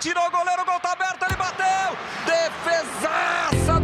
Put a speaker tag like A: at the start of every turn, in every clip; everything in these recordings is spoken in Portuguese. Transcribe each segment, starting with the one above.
A: Tirou o goleiro, o gol tá aberto, ele bateu! Defesaça!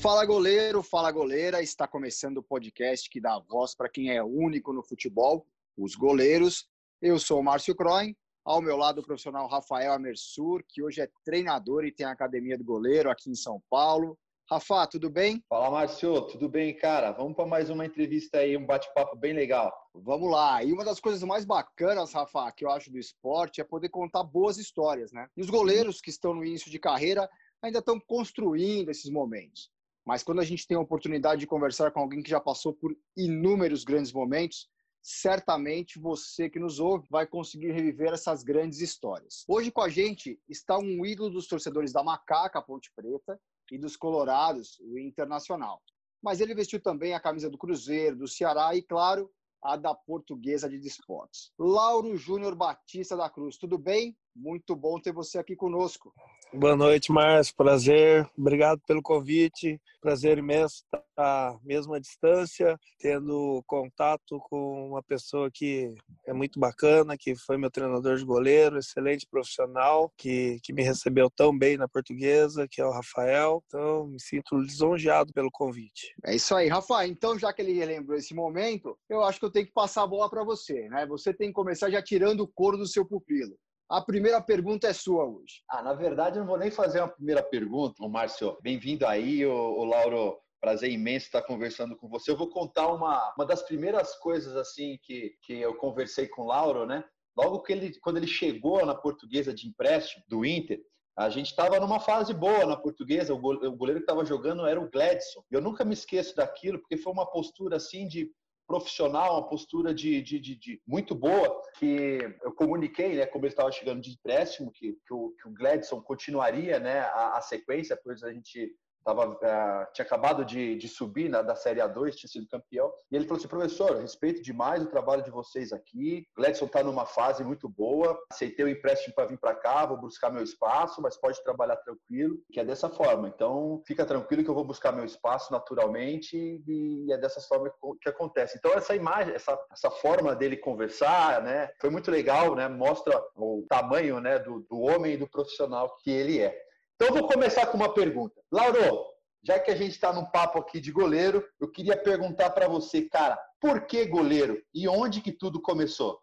B: Fala goleiro, fala goleira, está começando o podcast que dá voz para quem é único no futebol, os goleiros. Eu sou o Márcio Croin, ao meu lado o profissional Rafael Amersur, que hoje é treinador e tem a Academia do Goleiro aqui em São Paulo. Rafa, tudo bem?
C: Fala, Márcio, tudo bem, cara? Vamos para mais uma entrevista aí, um bate-papo bem legal.
B: Vamos lá. E uma das coisas mais bacanas, Rafa, que eu acho do esporte é poder contar boas histórias, né? E os goleiros que estão no início de carreira ainda estão construindo esses momentos. Mas quando a gente tem a oportunidade de conversar com alguém que já passou por inúmeros grandes momentos, certamente você que nos ouve vai conseguir reviver essas grandes histórias. Hoje com a gente está um ídolo dos torcedores da Macaca Ponte Preta, e dos Colorados, o Internacional. Mas ele vestiu também a camisa do Cruzeiro, do Ceará e, claro, a da Portuguesa de Desportos. Lauro Júnior Batista da Cruz, tudo bem? Muito bom ter você aqui conosco.
D: Boa noite, Márcio. Prazer. Obrigado pelo convite. Prazer imenso estar mesmo à distância, tendo contato com uma pessoa que é muito bacana, que foi meu treinador de goleiro, excelente profissional, que, que me recebeu tão bem na portuguesa, que é o Rafael. Então, me sinto lisonjeado pelo convite.
B: É isso aí, Rafael. Então, já que ele lembrou esse momento, eu acho que eu tenho que passar a bola para você. Né? Você tem que começar já tirando o couro do seu pupilo. A primeira pergunta é sua hoje.
C: Ah, na verdade, eu não vou nem fazer uma primeira pergunta, Márcio. Bem-vindo aí, o, o Lauro. Prazer imenso estar conversando com você. Eu vou contar uma, uma das primeiras coisas assim que, que eu conversei com o Lauro, né? Logo que ele, quando ele chegou na portuguesa de empréstimo do Inter, a gente estava numa fase boa na portuguesa, o goleiro que estava jogando era o Gladson. Eu nunca me esqueço daquilo, porque foi uma postura assim de profissional, uma postura de, de, de, de, muito boa, que eu comuniquei, né, como ele estava chegando de empréstimo, que, que, o, que o Gladson continuaria né, a, a sequência, pois a gente tava, uh, tinha acabado de, de subir na, da Série A2, tinha sido campeão. E ele falou assim: professor, respeito demais o trabalho de vocês aqui. Gladson está numa fase muito boa. Aceitei o empréstimo para vir para cá, vou buscar meu espaço, mas pode trabalhar tranquilo, que é dessa forma. Então, fica tranquilo que eu vou buscar meu espaço naturalmente e é dessa forma que acontece. Então, essa imagem, essa, essa forma dele conversar, né, foi muito legal, né? Mostra o tamanho, né, do, do homem e do profissional que ele é. Então, vou começar com uma pergunta. Lauro, já que a gente está num papo aqui de goleiro, eu queria perguntar para você, cara, por que goleiro e onde que tudo começou?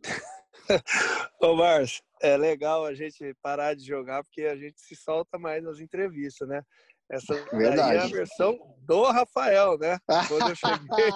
D: Ô, Márcio, é legal a gente parar de jogar porque a gente se solta mais nas entrevistas, né? Essa é a versão do Rafael, né? Quando eu cheguei.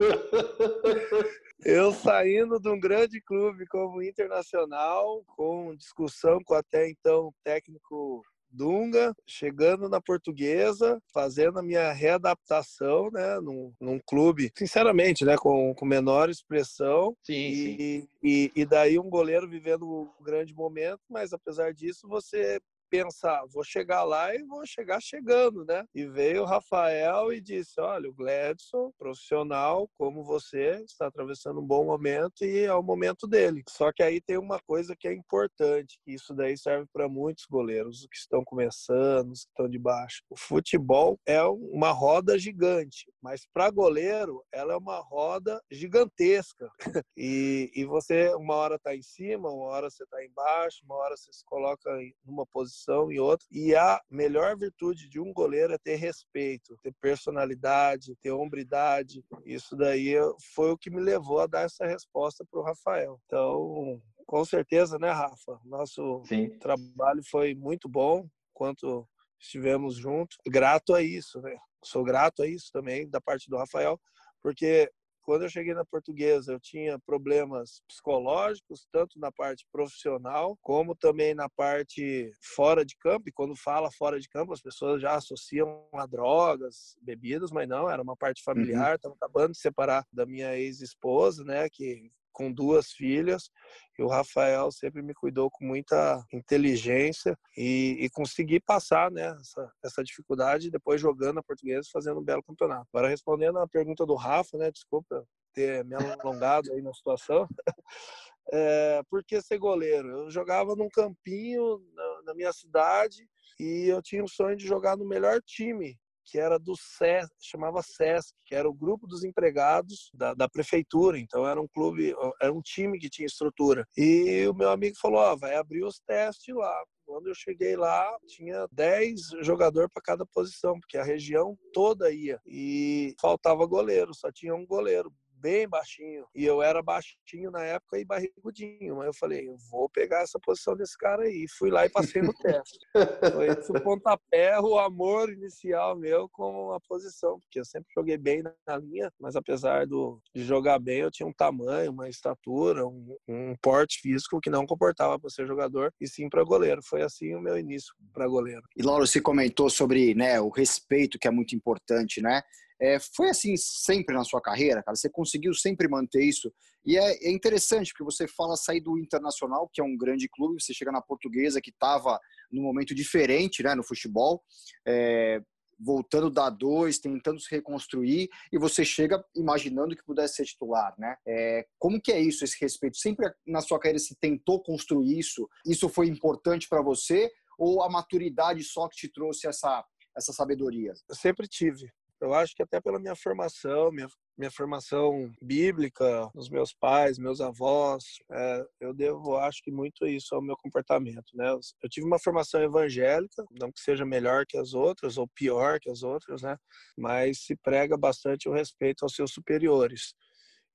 D: eu saindo de um grande clube como Internacional, com discussão com até então técnico Dunga, chegando na portuguesa, fazendo a minha readaptação, né, num, num clube, sinceramente, né, com, com menor expressão.
C: Sim,
D: e,
C: sim.
D: E, e daí um goleiro vivendo um grande momento, mas apesar disso, você pensar, vou chegar lá e vou chegar chegando, né? E veio o Rafael e disse: Olha, o Gladson, profissional como você, está atravessando um bom momento e é o momento dele. Só que aí tem uma coisa que é importante, que isso daí serve para muitos goleiros, os que estão começando, os que estão de baixo. O futebol é uma roda gigante, mas para goleiro, ela é uma roda gigantesca. e, e você, uma hora está em cima, uma hora você está embaixo, uma hora você se coloca em uma posição posição e outra. E a melhor virtude de um goleiro é ter respeito, ter personalidade, ter hombridade. Isso daí foi o que me levou a dar essa resposta para o Rafael. Então, com certeza, né, Rafa? Nosso Sim. trabalho foi muito bom, quanto estivemos juntos. Grato a isso, né? Sou grato a isso também da parte do Rafael, porque quando eu cheguei na portuguesa, eu tinha problemas psicológicos, tanto na parte profissional, como também na parte fora de campo. E quando fala fora de campo, as pessoas já associam a drogas, bebidas, mas não, era uma parte uhum. familiar. Estava acabando de separar da minha ex-esposa, né, que com duas filhas e o Rafael sempre me cuidou com muita inteligência e, e consegui passar né, essa, essa dificuldade depois jogando a portuguesa fazendo um belo campeonato. Agora respondendo a pergunta do Rafa, né, desculpa ter me alongado aí na situação, é, por que ser goleiro? Eu jogava num campinho na, na minha cidade e eu tinha o sonho de jogar no melhor time que era do SESC, chamava SESC, que era o grupo dos empregados da, da, prefeitura. Então era um clube, era um time que tinha estrutura. E o meu amigo falou: ó, vai abrir os testes lá. Quando eu cheguei lá, tinha 10 jogadores para cada posição, porque a região toda ia. E faltava goleiro, só tinha um goleiro bem baixinho. E eu era baixinho na época e barrigudinho. Mas eu falei, eu vou pegar essa posição desse cara aí. Fui lá e passei no teste. Foi esse o pontapé, o amor inicial meu com a posição. Porque eu sempre joguei bem na linha, mas apesar do, de jogar bem, eu tinha um tamanho, uma estatura, um, um porte físico que não comportava para ser jogador e sim para goleiro. Foi assim o meu início para goleiro.
B: E Lauro, você comentou sobre né, o respeito, que é muito importante, né? É, foi assim sempre na sua carreira, cara? Você conseguiu sempre manter isso? E é, é, interessante, porque você fala sair do Internacional, que é um grande clube, você chega na Portuguesa, que estava num momento diferente né, no futebol, é, voltando da dois, tentando se reconstruir, e você chega imaginando que pudesse ser titular, né? É, como que é isso, esse respeito? Sempre na sua carreira se tentou construir isso? Isso foi importante para você? Ou a maturidade só que te trouxe essa, essa sabedoria?
D: Eu sempre tive. Eu acho que até pela minha formação, minha, minha formação bíblica, os meus pais, meus avós, é, eu devo, acho que muito isso ao meu comportamento, né? Eu tive uma formação evangélica, não que seja melhor que as outras ou pior que as outras, né? Mas se prega bastante o respeito aos seus superiores.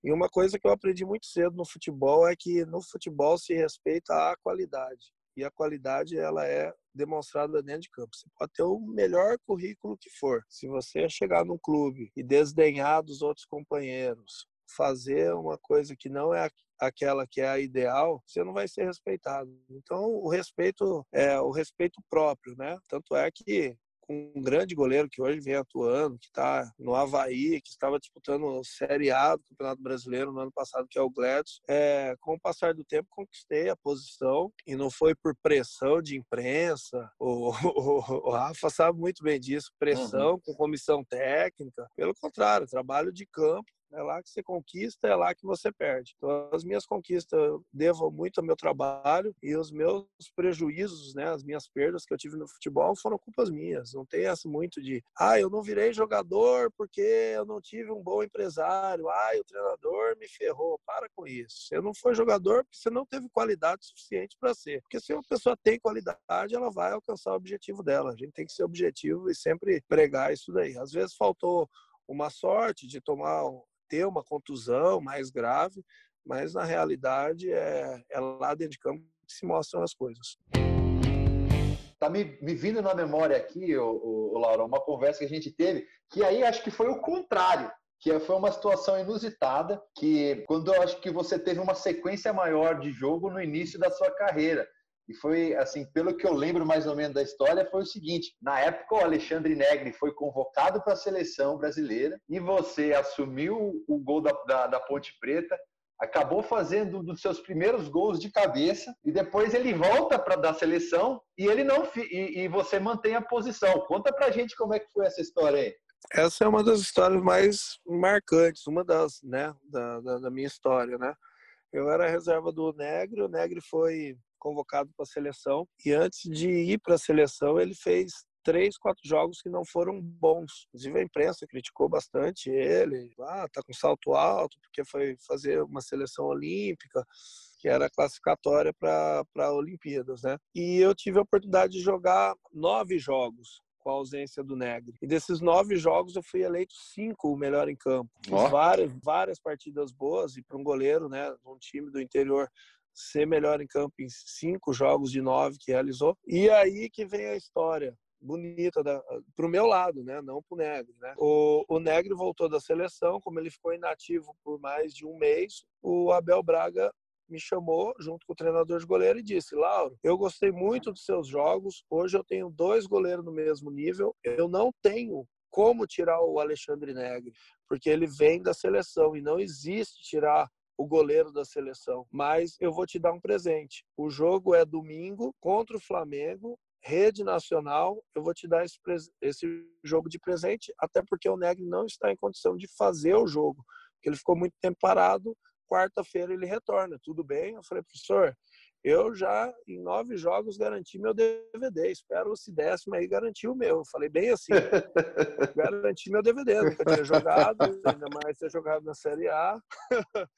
D: E uma coisa que eu aprendi muito cedo no futebol é que no futebol se respeita a qualidade e a qualidade ela é demonstrada dentro de campo. Você pode ter o melhor currículo que for. Se você chegar num clube e desdenhar dos outros companheiros, fazer uma coisa que não é aquela que é a ideal, você não vai ser respeitado. Então, o respeito é o respeito próprio, né? Tanto é que um grande goleiro que hoje vem atuando, que está no Havaí, que estava disputando Série A do Campeonato Brasileiro no ano passado, que é o Gladys. É, com o passar do tempo, conquistei a posição e não foi por pressão de imprensa. O, o, o Rafa sabe muito bem disso, pressão uhum. com comissão técnica. Pelo contrário, trabalho de campo é lá que você conquista, é lá que você perde. Então, as minhas conquistas eu devo muito ao meu trabalho e os meus prejuízos, né, as minhas perdas que eu tive no futebol foram culpas minhas. Não tem essa muito de, ah, eu não virei jogador porque eu não tive um bom empresário. Ah, o treinador me ferrou. Para com isso. Você não foi jogador porque você não teve qualidade suficiente para ser. Porque se uma pessoa tem qualidade, ela vai alcançar o objetivo dela. A gente tem que ser objetivo e sempre pregar isso daí. Às vezes faltou uma sorte de tomar ter uma contusão mais grave, mas na realidade é, é lá dentro de campo que se mostram as coisas.
C: Tá me, me vindo na memória aqui, o, o, Laura, uma conversa que a gente teve, que aí acho que foi o contrário que foi uma situação inusitada, que quando eu acho que você teve uma sequência maior de jogo no início da sua carreira. E foi, assim, pelo que eu lembro mais ou menos da história, foi o seguinte: na época, o Alexandre Negri foi convocado para a seleção brasileira e você assumiu o gol da, da, da Ponte Preta, acabou fazendo um dos seus primeiros gols de cabeça e depois ele volta para da seleção e ele não e, e, você mantém a posição. Conta pra gente como é que foi essa história aí.
D: Essa é uma das histórias mais marcantes, uma das, né, da, da, da minha história, né? Eu era reserva do Negre, o Negre foi convocado para a seleção. E antes de ir para a seleção, ele fez três, quatro jogos que não foram bons. Inclusive a imprensa criticou bastante ele. Ah, tá com salto alto porque foi fazer uma seleção olímpica que era classificatória para Olimpíadas, né? E eu tive a oportunidade de jogar nove jogos com a ausência do Negre. E desses nove jogos eu fui eleito cinco o melhor em campo. Fiz oh. várias, várias partidas boas e para um goleiro, né, um time do interior ser melhor em campo em cinco jogos de nove que realizou. E aí que vem a história bonita para o meu lado, né? Não para o Negro. Né? O, o Negro voltou da seleção, como ele ficou inativo por mais de um mês, o Abel Braga me chamou junto com o treinador de goleiro e disse: Lauro, eu gostei muito dos seus jogos. Hoje eu tenho dois goleiros no mesmo nível. Eu não tenho como tirar o Alexandre Negri, porque ele vem da seleção e não existe tirar o goleiro da seleção. Mas eu vou te dar um presente. O jogo é domingo contra o Flamengo, rede nacional. Eu vou te dar esse, esse jogo de presente, até porque o Negri não está em condição de fazer o jogo, porque ele ficou muito tempo parado. Quarta-feira ele retorna. Tudo bem? Eu falei, professor, eu já, em nove jogos, garanti meu DVD. Espero se décimo aí garantir o meu. Falei bem assim, garanti meu DVD. Nunca tinha jogado, ainda mais ter jogado na Série A.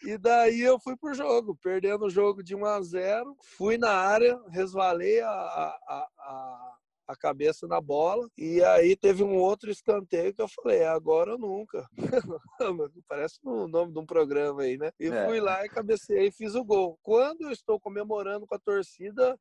D: e daí eu fui pro jogo, perdendo o jogo de 1 a 0 Fui na área, resvalei a, a, a a cabeça na bola. E aí teve um outro escanteio que eu falei, é agora ou nunca. Parece o nome de um programa aí, né? E é. fui lá e cabeceei e fiz o gol. Quando eu estou comemorando com a torcida,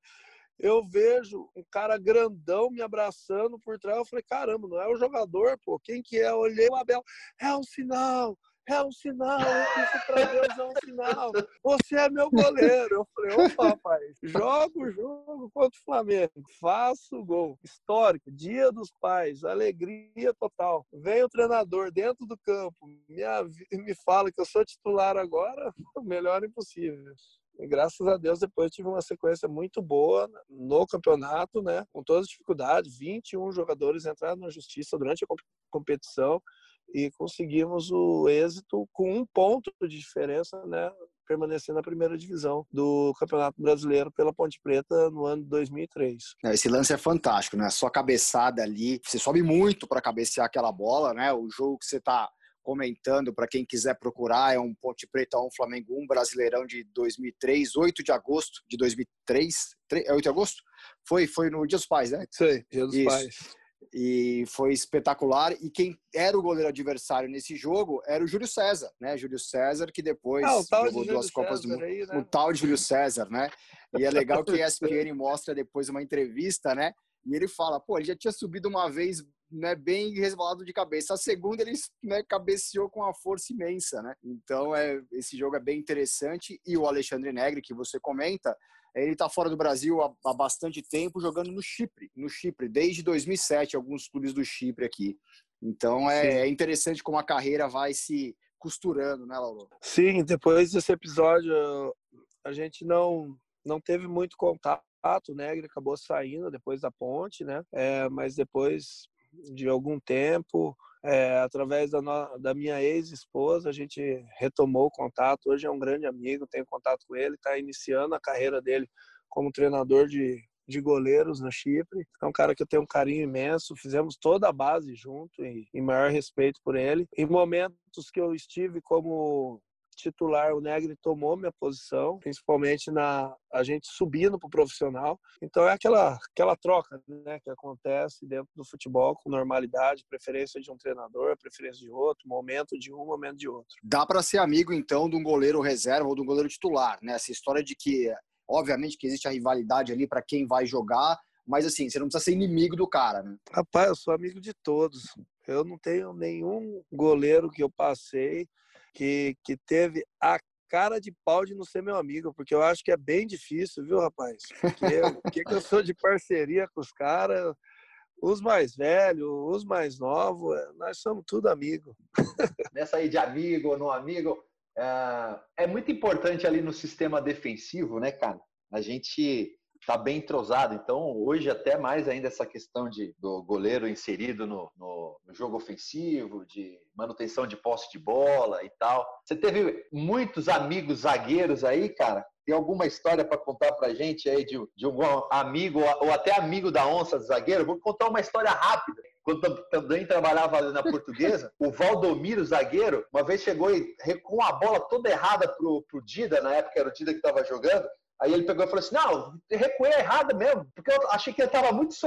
D: eu vejo um cara grandão me abraçando por trás. Eu falei, caramba, não é o jogador, pô. Quem que é? Eu olhei o Abel. É um sinal, é um sinal, isso para Deus é um sinal. Você é meu goleiro. Eu falei, opa, rapaz, jogo o jogo contra o Flamengo, faço gol. Histórico, dia dos pais, alegria total. Vem o treinador dentro do campo, me, me fala que eu sou titular agora, melhor impossível. E graças a Deus depois tive uma sequência muito boa no campeonato, né? Com todas as dificuldades, 21 jogadores entraram na justiça durante a competição e conseguimos o êxito com um ponto de diferença, né? permanecer na primeira divisão do Campeonato Brasileiro pela Ponte Preta no ano de 2003.
B: Esse lance é fantástico, né? Sua cabeçada ali, você sobe muito para cabecear aquela bola, né? O jogo que você está comentando para quem quiser procurar é um Ponte Preta 1 Flamengo 1 Brasileirão de 2003, 8 de agosto de 2003, é 8 de agosto? Foi foi no Dia dos Pais, né?
D: Sim, Dia dos Isso. Pais
B: e foi espetacular. E quem era o goleiro adversário nesse jogo era o Júlio César, né? Júlio César, que depois
D: ah,
B: jogou duas César Copas do Mundo. Aí, né? O tal de Júlio César, né? E é legal que a ESPN mostra depois uma entrevista, né? E ele fala, pô, ele já tinha subido uma vez né, bem resvalado de cabeça. A segunda ele né, cabeceou com uma força imensa, né? Então é, esse jogo é bem interessante. E o Alexandre Negri, que você comenta, ele está fora do Brasil há, há, bastante tempo, jogando no Chipre, no Chipre, desde 2007, alguns clubes do Chipre aqui. Então é, é interessante como a carreira vai se costurando, né, Lauro?
D: Sim, depois desse episódio a gente não não teve muito contato, né? Ele acabou saindo depois da ponte, né? É, mas depois de algum tempo é, através da, no, da minha ex-esposa, a gente retomou o contato. Hoje é um grande amigo, tenho contato com ele, está iniciando a carreira dele como treinador de, de goleiros no Chipre. É um cara que eu tenho um carinho imenso. Fizemos toda a base junto e, e maior respeito por ele. Em momentos que eu estive como titular, o Negri tomou minha posição, principalmente na a gente subindo para o profissional. Então é aquela aquela troca, né, que acontece dentro do futebol com normalidade, preferência de um treinador, preferência de outro, momento de um, momento de outro.
B: Dá para ser amigo então de um goleiro reserva ou de um goleiro titular, né? Essa história de que obviamente que existe a rivalidade ali para quem vai jogar, mas assim, você não precisa ser inimigo do cara, né?
D: Rapaz, eu sou amigo de todos. Eu não tenho nenhum goleiro que eu passei que, que teve a cara de pau de não ser meu amigo, porque eu acho que é bem difícil, viu, rapaz? Porque que, que eu sou de parceria com os caras, os mais velhos, os mais novos, é, nós somos tudo amigo.
C: Nessa aí de amigo ou não amigo, é, é muito importante ali no sistema defensivo, né, cara? A gente tá bem entrosado. Então, hoje, até mais ainda essa questão de, do goleiro inserido no, no, no, jogo ofensivo, de manutenção de posse de bola e tal. Você teve muitos amigos zagueiros aí, cara? Tem alguma história para contar pra gente aí de, de algum amigo ou até amigo da onça de zagueiro? Vou contar uma história rápida. Quando também trabalhava ali na portuguesa, o Valdomiro, zagueiro, uma vez chegou e com a bola toda errada pro, pro Dida, na época era o Dida que estava jogando, Aí ele pegou e falou assim: não, recuei errado mesmo, porque eu achei que ele estava muito, so,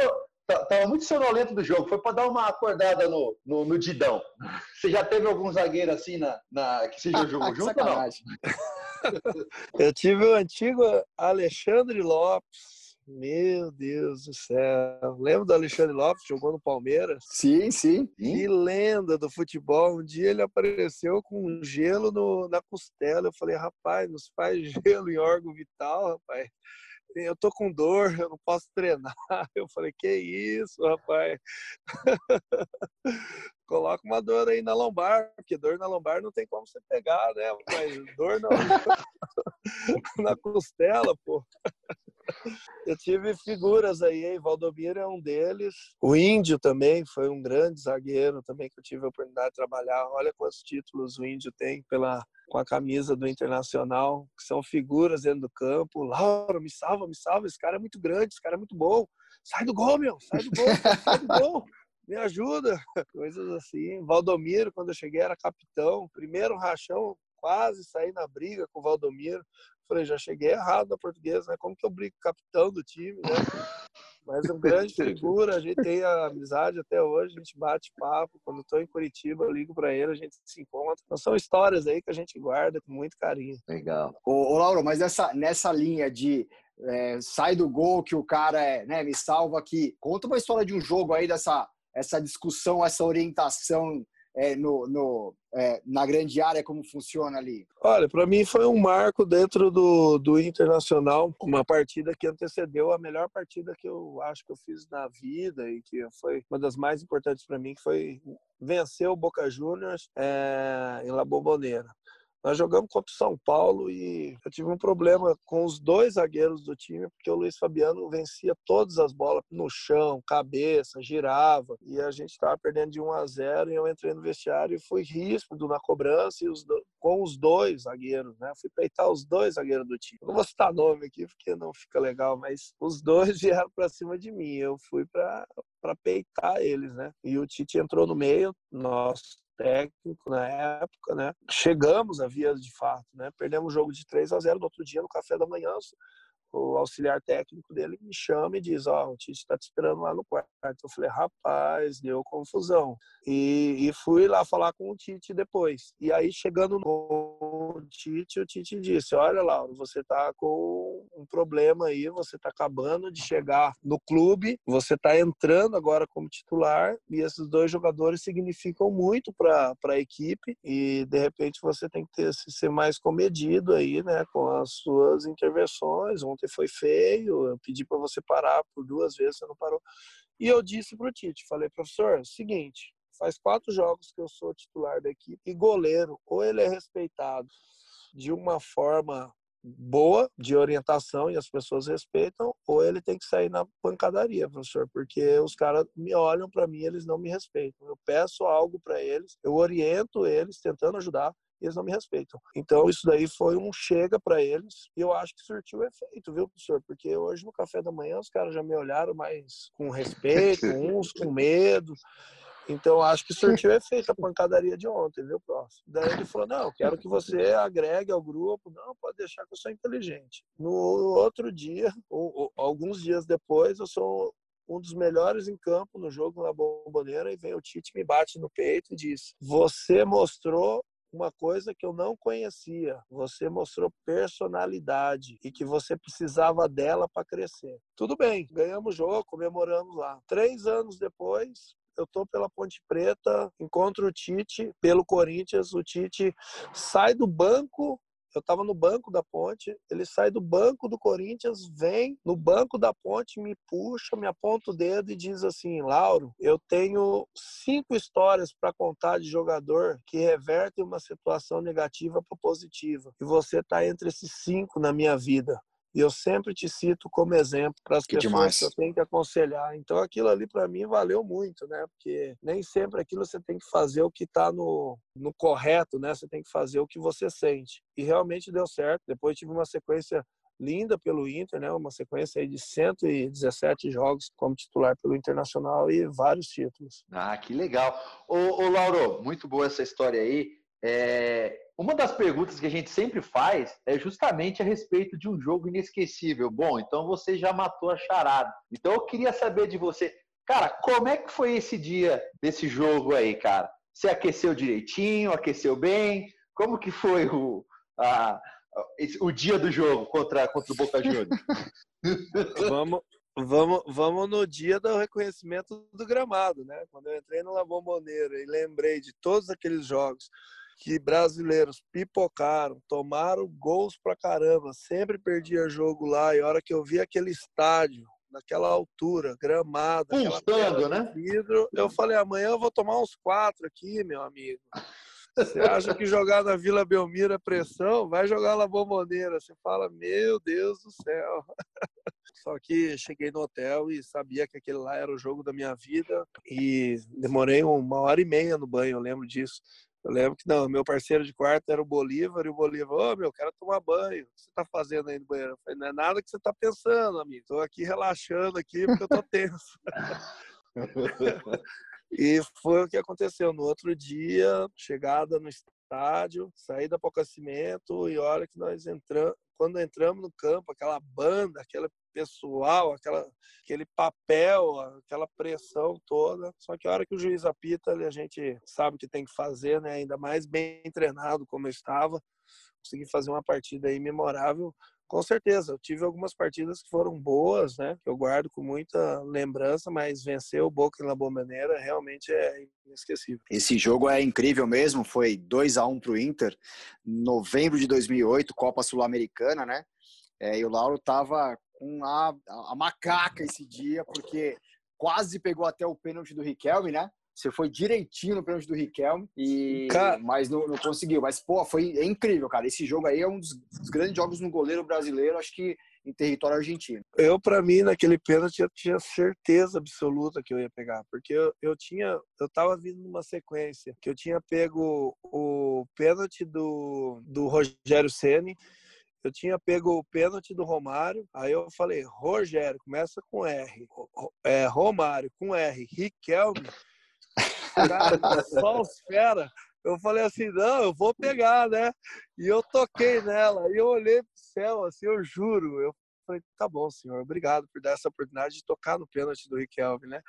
C: tava muito sonolento do jogo. Foi para dar uma acordada no, no, no, Didão. Você já teve algum zagueiro assim na, na que seja jogo junto ou não?
D: eu tive o antigo Alexandre Lopes meu Deus do céu. Lembra do Alexandre Lopes, jogou no Palmeiras?
B: Sim, sim.
D: Que lenda do futebol. Um dia ele apareceu com gelo no, na costela. Eu falei, rapaz, nos faz gelo em órgão vital, rapaz. Eu tô com dor, eu não posso treinar. Eu falei, que isso, rapaz. Coloca uma dor aí na lombar, porque dor na lombar não tem como você pegar, né? Mas dor na, na costela, pô. Eu tive figuras aí, hein? Valdomiro é um deles. O Índio também foi um grande zagueiro também que eu tive a oportunidade de trabalhar. Olha quantos títulos o Índio tem pela com a camisa do Internacional, que são figuras dentro do campo. Laura, me salva, me salva, esse cara é muito grande, esse cara é muito bom. Sai do gol, meu, sai do gol, sai do gol. Me ajuda, coisas assim. Valdomiro, quando eu cheguei, era capitão. Primeiro rachão, quase saí na briga com o Valdomiro. Falei, já cheguei errado na portuguesa, né? Como que eu brigo com o capitão do time, né? Mas é um grande figura, a gente tem a amizade até hoje, a gente bate papo. Quando estou em Curitiba, eu ligo para ele, a gente se encontra. Então são histórias aí que a gente guarda com muito carinho.
B: Legal. Ô, ô Lauro, mas nessa, nessa linha de é, sai do gol que o cara é, né, me salva aqui. Conta uma história de um jogo aí dessa essa discussão, essa orientação é, no, no é, na grande área, como funciona ali?
D: Olha, para mim foi um marco dentro do, do Internacional, uma partida que antecedeu a melhor partida que eu acho que eu fiz na vida e que foi uma das mais importantes para mim, que foi vencer o Boca Juniors é, em La Bombonera. Nós jogamos contra o São Paulo e eu tive um problema com os dois zagueiros do time, porque o Luiz Fabiano vencia todas as bolas no chão, cabeça, girava, e a gente estava perdendo de 1 a 0 e eu entrei no vestiário e fui ríspido na cobrança e os do... com os dois zagueiros, né? Fui peitar os dois zagueiros do time. Não vou citar nome aqui porque não fica legal, mas os dois vieram para cima de mim. Eu fui para para peitar eles, né? E o Tite entrou no meio, nós técnico na época, né? Chegamos a vias de fato, né? Perdemos o jogo de 3 a 0 no outro dia no café da manhã. O auxiliar técnico dele me chama e diz: Ó, oh, o Tite está te esperando lá no quarto. Eu falei: rapaz, deu confusão. E, e fui lá falar com o Tite depois. E aí, chegando no Tite, o Tite disse: Olha, Lauro, você está com um problema aí, você está acabando de chegar no clube, você está entrando agora como titular, e esses dois jogadores significam muito para a equipe, e de repente você tem que ter, ser mais comedido aí, né, com as suas intervenções. Ontem foi feio, eu pedi para você parar por duas vezes, você não parou. E eu disse para o Tite, falei, professor, seguinte, faz quatro jogos que eu sou titular da equipe e goleiro, ou ele é respeitado de uma forma boa de orientação e as pessoas respeitam, ou ele tem que sair na pancadaria, professor, porque os caras me olham para mim, eles não me respeitam. Eu peço algo para eles, eu oriento eles, tentando ajudar, eles não me respeitam. Então, isso daí foi um chega para eles e eu acho que surtiu efeito, viu, professor? Porque hoje no café da manhã os caras já me olharam mais com respeito, uns com medo. Então, acho que surtiu efeito a pancadaria de ontem, viu, próximo? Daí ele falou: Não, quero que você agregue ao grupo. Não, pode deixar que eu sou inteligente. No outro dia, ou, ou, alguns dias depois, eu sou um dos melhores em campo no jogo na Bomboneira e vem o Tite, me bate no peito e diz: Você mostrou uma coisa que eu não conhecia. Você mostrou personalidade e que você precisava dela para crescer. Tudo bem, ganhamos o jogo, comemoramos lá. Três anos depois, eu tô pela Ponte Preta, encontro o Tite pelo Corinthians, o Tite sai do banco eu estava no banco da ponte, ele sai do banco do Corinthians, vem no banco da ponte, me puxa, me aponta o dedo e diz assim: Lauro, eu tenho cinco histórias para contar de jogador que revertem uma situação negativa para positiva. E você está entre esses cinco na minha vida. E eu sempre te cito como exemplo para as pessoas demais. que eu tenho que aconselhar. Então aquilo ali para mim valeu muito, né? Porque nem sempre aquilo você tem que fazer o que está no, no correto, né? Você tem que fazer o que você sente. E realmente deu certo. Depois tive uma sequência linda pelo Inter, né? Uma sequência aí de 117 jogos como titular pelo Internacional e vários títulos.
C: Ah, que legal. Ô, ô Lauro, muito boa essa história aí. É, uma das perguntas que a gente sempre faz é justamente a respeito de um jogo inesquecível. Bom, então você já matou a charada. Então eu queria saber de você, cara, como é que foi esse dia desse jogo aí, cara? Você aqueceu direitinho, aqueceu bem? Como que foi o, a, o dia do jogo contra, contra o Boca Juniors?
D: vamos, Vamos, vamos no dia do reconhecimento do gramado, né? Quando eu entrei no La Bombonera e lembrei de todos aqueles jogos que brasileiros pipocaram, tomaram gols pra caramba, sempre perdia jogo lá, e a hora que eu vi aquele estádio, naquela altura, gramado,
C: Pulsando, né?
D: vidro, eu falei, amanhã eu vou tomar uns quatro aqui, meu amigo. Você acha que jogar na Vila Belmiro é pressão? Vai jogar na Bomboneira. Você fala, meu Deus do céu. Só que cheguei no hotel e sabia que aquele lá era o jogo da minha vida e demorei uma hora e meia no banho, eu lembro disso Eu lembro que não, meu parceiro de quarto era o Bolívar, e o Bolívar, ô oh, meu, quero tomar banho. O que você tá fazendo aí no banheiro? Eu falei, não é nada que você tá pensando, amigo. Tô aqui relaxando aqui porque eu tô tenso. e foi o que aconteceu. No outro dia, chegada no estádio, saída para o aquecimento, e olha que nós entramos, quando entramos no campo, aquela banda, aquele pessoal, aquela, aquele papel, aquela pressão toda. Só que a hora que o juiz apita, a gente sabe o que tem que fazer, né? Ainda mais bem treinado como eu estava, consegui fazer uma partida aí memorável. Com certeza, eu tive algumas partidas que foram boas, né? Que eu guardo com muita lembrança, mas vencer o Boca em La Bombonera realmente é inesquecível.
B: Esse jogo é incrível mesmo, foi 2 a 1 para o Inter, novembro de 2008, Copa Sul-Americana, né? É, e o Lauro tava com a, a macaca esse dia, porque quase pegou até o pênalti do Riquelme, né? Você foi direitinho no pênalti do Riquelme, e... Cara... mas não, não, conseguiu. Mas, pô, foi é incrível, cara. Esse jogo aí é um dos, dos grandes jogos no goleiro brasileiro, acho que em território argentino.
D: Eu, para mim, naquele pênalti, eu tinha certeza absoluta que eu ia pegar, porque eu, eu tinha, eu tava vindo numa sequência que eu tinha pego o pênalti do, do Rogério Ceni eu tinha pego o pênalti do Romário, aí eu falei, Rogério, começa com R, é, Romário com R, Riquelme, cara, só os fera. Eu falei assim, não, eu vou pegar, né? E eu toquei nela, e eu olhei pro céu, assim, eu juro, eu falei, tá bom, senhor, obrigado por dar essa oportunidade de tocar no pênalti do Riquelme, né?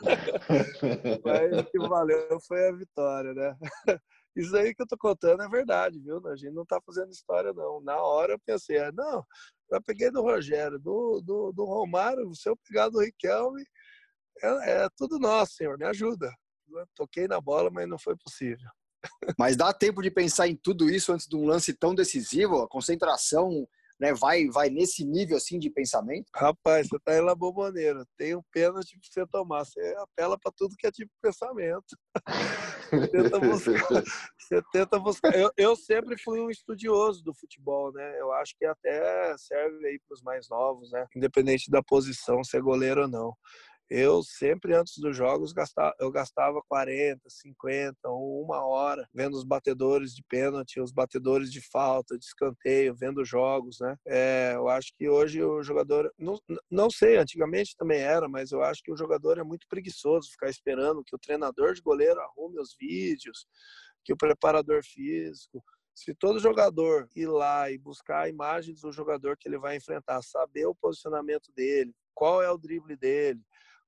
D: Mas o que valeu foi a vitória, né? Isso aí que eu tô contando é verdade, viu? A gente não tá fazendo história, não. Na hora eu pensei, ah, não, eu peguei do Rogério, do, do, do Romário, se eu pegar do Riquelme, é, é tudo nosso, senhor, me ajuda. Eu toquei na bola, mas não foi possível.
B: Mas dá tempo de pensar em tudo isso antes de um lance tão decisivo? A concentração né, vai, vai nesse nível assim de pensamento?
D: Rapaz, você tá em La Bombonera, tem um pênalti pra você tomar, você apela para tudo que é tipo pensamento. você tenta buscar. Você tenta buscar. Eu, eu sempre fui um estudioso do futebol, né? Eu acho que até serve aí para os mais novos, né? Independente da posição, se é goleiro ou não eu sempre antes dos jogos gastava, eu gastava 40, 50 ou uma hora vendo os batedores de pênalti, os batedores de falta, de escanteio, vendo jogos, né? É, eu acho que hoje o jogador, não, não sei, antigamente também era, mas eu acho que o jogador é muito preguiçoso ficar esperando que o treinador de goleiro arrume os vídeos, que o preparador físico, se todo jogador ir lá e buscar imagens do jogador que ele vai enfrentar, saber o posicionamento dele, qual é o drible dele,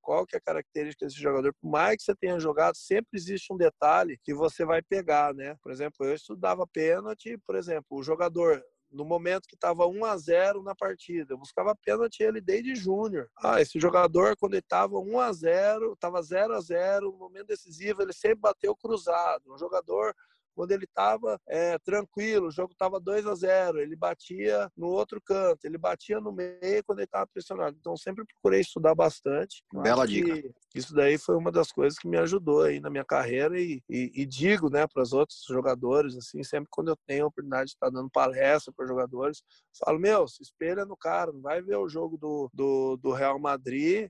D: qual que é a característica desse jogador. Por mais que você tenha jogado, sempre existe um detalhe que você vai pegar, né? Por exemplo, eu estudava pênalti, por exemplo, o jogador no momento que estava 1 a 0 na partida. Eu buscava pênalti ele desde júnior. Ah, esse jogador quando ele estava 1 a 0, estava 0 a 0, no momento decisivo ele sempre bateu cruzado. Um jogador quando ele estava é, tranquilo, o jogo estava 2 a 0 ele batia no outro canto, ele batia no meio quando ele estava pressionado. Então, sempre procurei estudar bastante.
B: Bela dica.
D: Isso daí foi uma das coisas que me ajudou aí na minha carreira e, e, e digo né, para os outros jogadores, assim, sempre quando eu tenho a oportunidade de estar dando palestra para jogadores, falo, meu, se espelha no cara, não vai ver o jogo do, do, do Real Madrid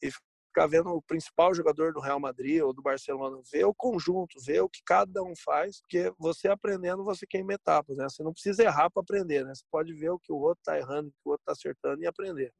D: e ficar vendo o principal jogador do Real Madrid ou do Barcelona, ver o conjunto, ver o que cada um faz, porque você aprendendo, você queima etapas, né? Você não precisa errar para aprender, né? Você pode ver o que o outro está errando, o que o outro está acertando e aprender.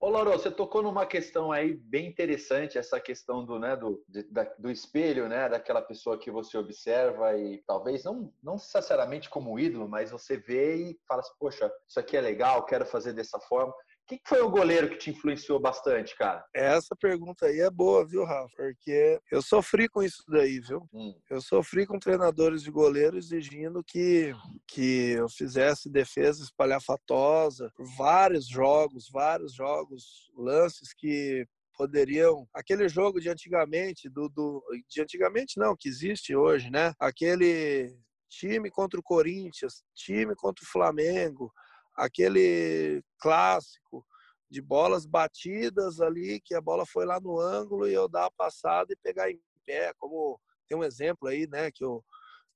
C: Ô, Lauro, você tocou numa questão aí bem interessante, essa questão do, né, do, de, da, do espelho, né, daquela pessoa que você observa e talvez não, não necessariamente como ídolo, mas você vê e fala assim, poxa, isso aqui é legal, quero fazer dessa forma que foi o goleiro que te influenciou bastante, cara?
D: Essa pergunta aí é boa, viu, Rafa? Porque eu sofri com isso daí, viu? Hum. Eu sofri com treinadores de goleiro exigindo que, que eu fizesse defesa espalhafatosa por vários jogos, vários jogos, lances que poderiam. Aquele jogo de antigamente, do, do de antigamente não, que existe hoje, né? Aquele time contra o Corinthians, time contra o Flamengo aquele clássico de bolas batidas ali, que a bola foi lá no ângulo e eu dar a passada e pegar em pé, como tem um exemplo aí, né, que o,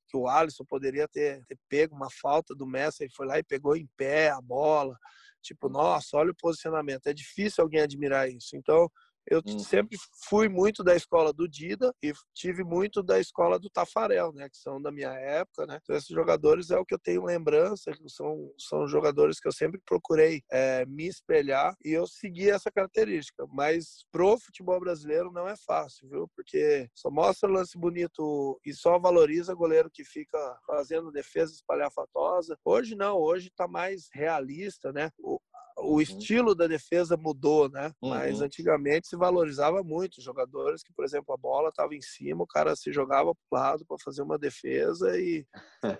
D: que o Alisson poderia ter, ter pego uma falta do Messi, e foi lá e pegou em pé a bola. Tipo, nossa, olha o posicionamento. É difícil alguém admirar isso. Então, Eu uhum. sempre fui muito da escola do Dida e tive muito da escola do Tafarel, né? Que são da minha época, né? Então, esses jogadores é o que eu tenho lembrança, são, são jogadores que eu sempre procurei é, me espelhar e eu segui essa característica. Mas pro futebol brasileiro não é fácil, viu? Porque só mostra lance bonito e só valoriza goleiro que fica fazendo defesa espalhafatosa. Hoje não, hoje tá mais realista, né? O, o uhum. estilo da defesa mudou, né? Uhum. Mas antigamente se valorizava muito os jogadores que, por exemplo, a bola estava em cima, o cara se jogava para o lado para fazer uma defesa e,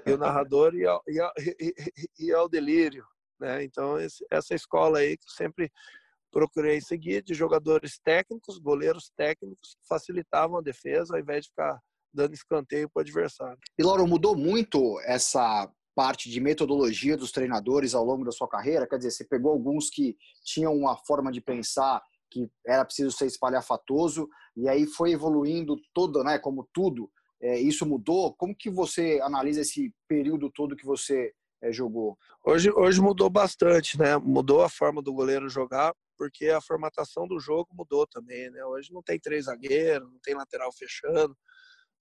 D: e o narrador ia, ia, ia, ia, ao delírio, né? Então esse, essa escola aí que sempre procurei seguir de jogadores técnicos, goleiros técnicos que facilitavam a defesa ao invés de ficar dando escanteio para o adversário.
B: E Lauro, mudou muito essa parte de metodologia dos treinadores ao longo da sua carreira? Quer dizer, você pegou alguns que tinham uma forma de pensar que era preciso ser espalhafatoso e aí foi evoluindo todo, né? Como tudo, é, isso mudou. Como que você analisa esse período todo que você é, jogou?
D: Hoje, hoje mudou bastante, né? Mudou a forma do goleiro jogar porque a formatação do jogo mudou também, né? Hoje não tem três zagueiros, não tem lateral fechando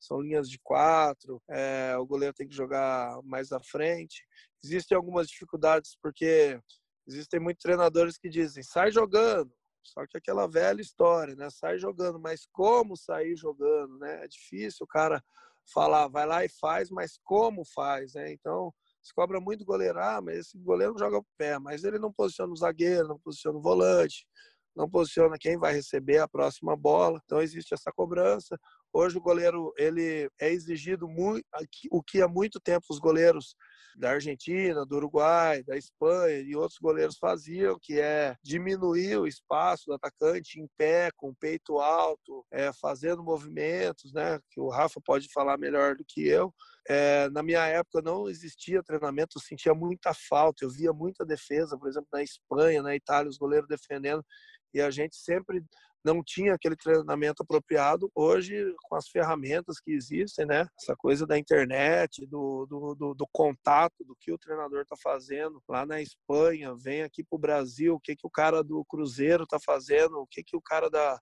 D: são linhas de quatro, é, o goleiro tem que jogar mais à frente. Existem algumas dificuldades porque existem muitos treinadores que dizem sai jogando, só que aquela velha história, né? Sai jogando, mas como sair jogando, né? É difícil o cara falar, vai lá e faz, mas como faz, né? Então, se cobra muito goleiro, ah, mas esse goleiro joga o pé, mas ele não posiciona o zagueiro, não posiciona o volante, não posiciona quem vai receber a próxima bola. Então existe essa cobrança. Hoje o goleiro ele é exigido muito, o que há muito tempo os goleiros da Argentina, do Uruguai, da Espanha e outros goleiros faziam, que é diminuir o espaço do atacante em pé, com o peito alto, é, fazendo movimentos, né? Que o Rafa pode falar melhor do que eu. É, na minha época não existia treinamento, eu sentia muita falta, eu via muita defesa, por exemplo, na Espanha, na Itália, os goleiros defendendo, e a gente sempre não tinha aquele treinamento apropriado. Hoje, com as ferramentas que existem, né? Essa coisa da internet, do, do, do, do contato, do que o treinador está fazendo lá na Espanha, vem aqui para o Brasil, o que, que o cara do Cruzeiro está fazendo, o que, que o cara da,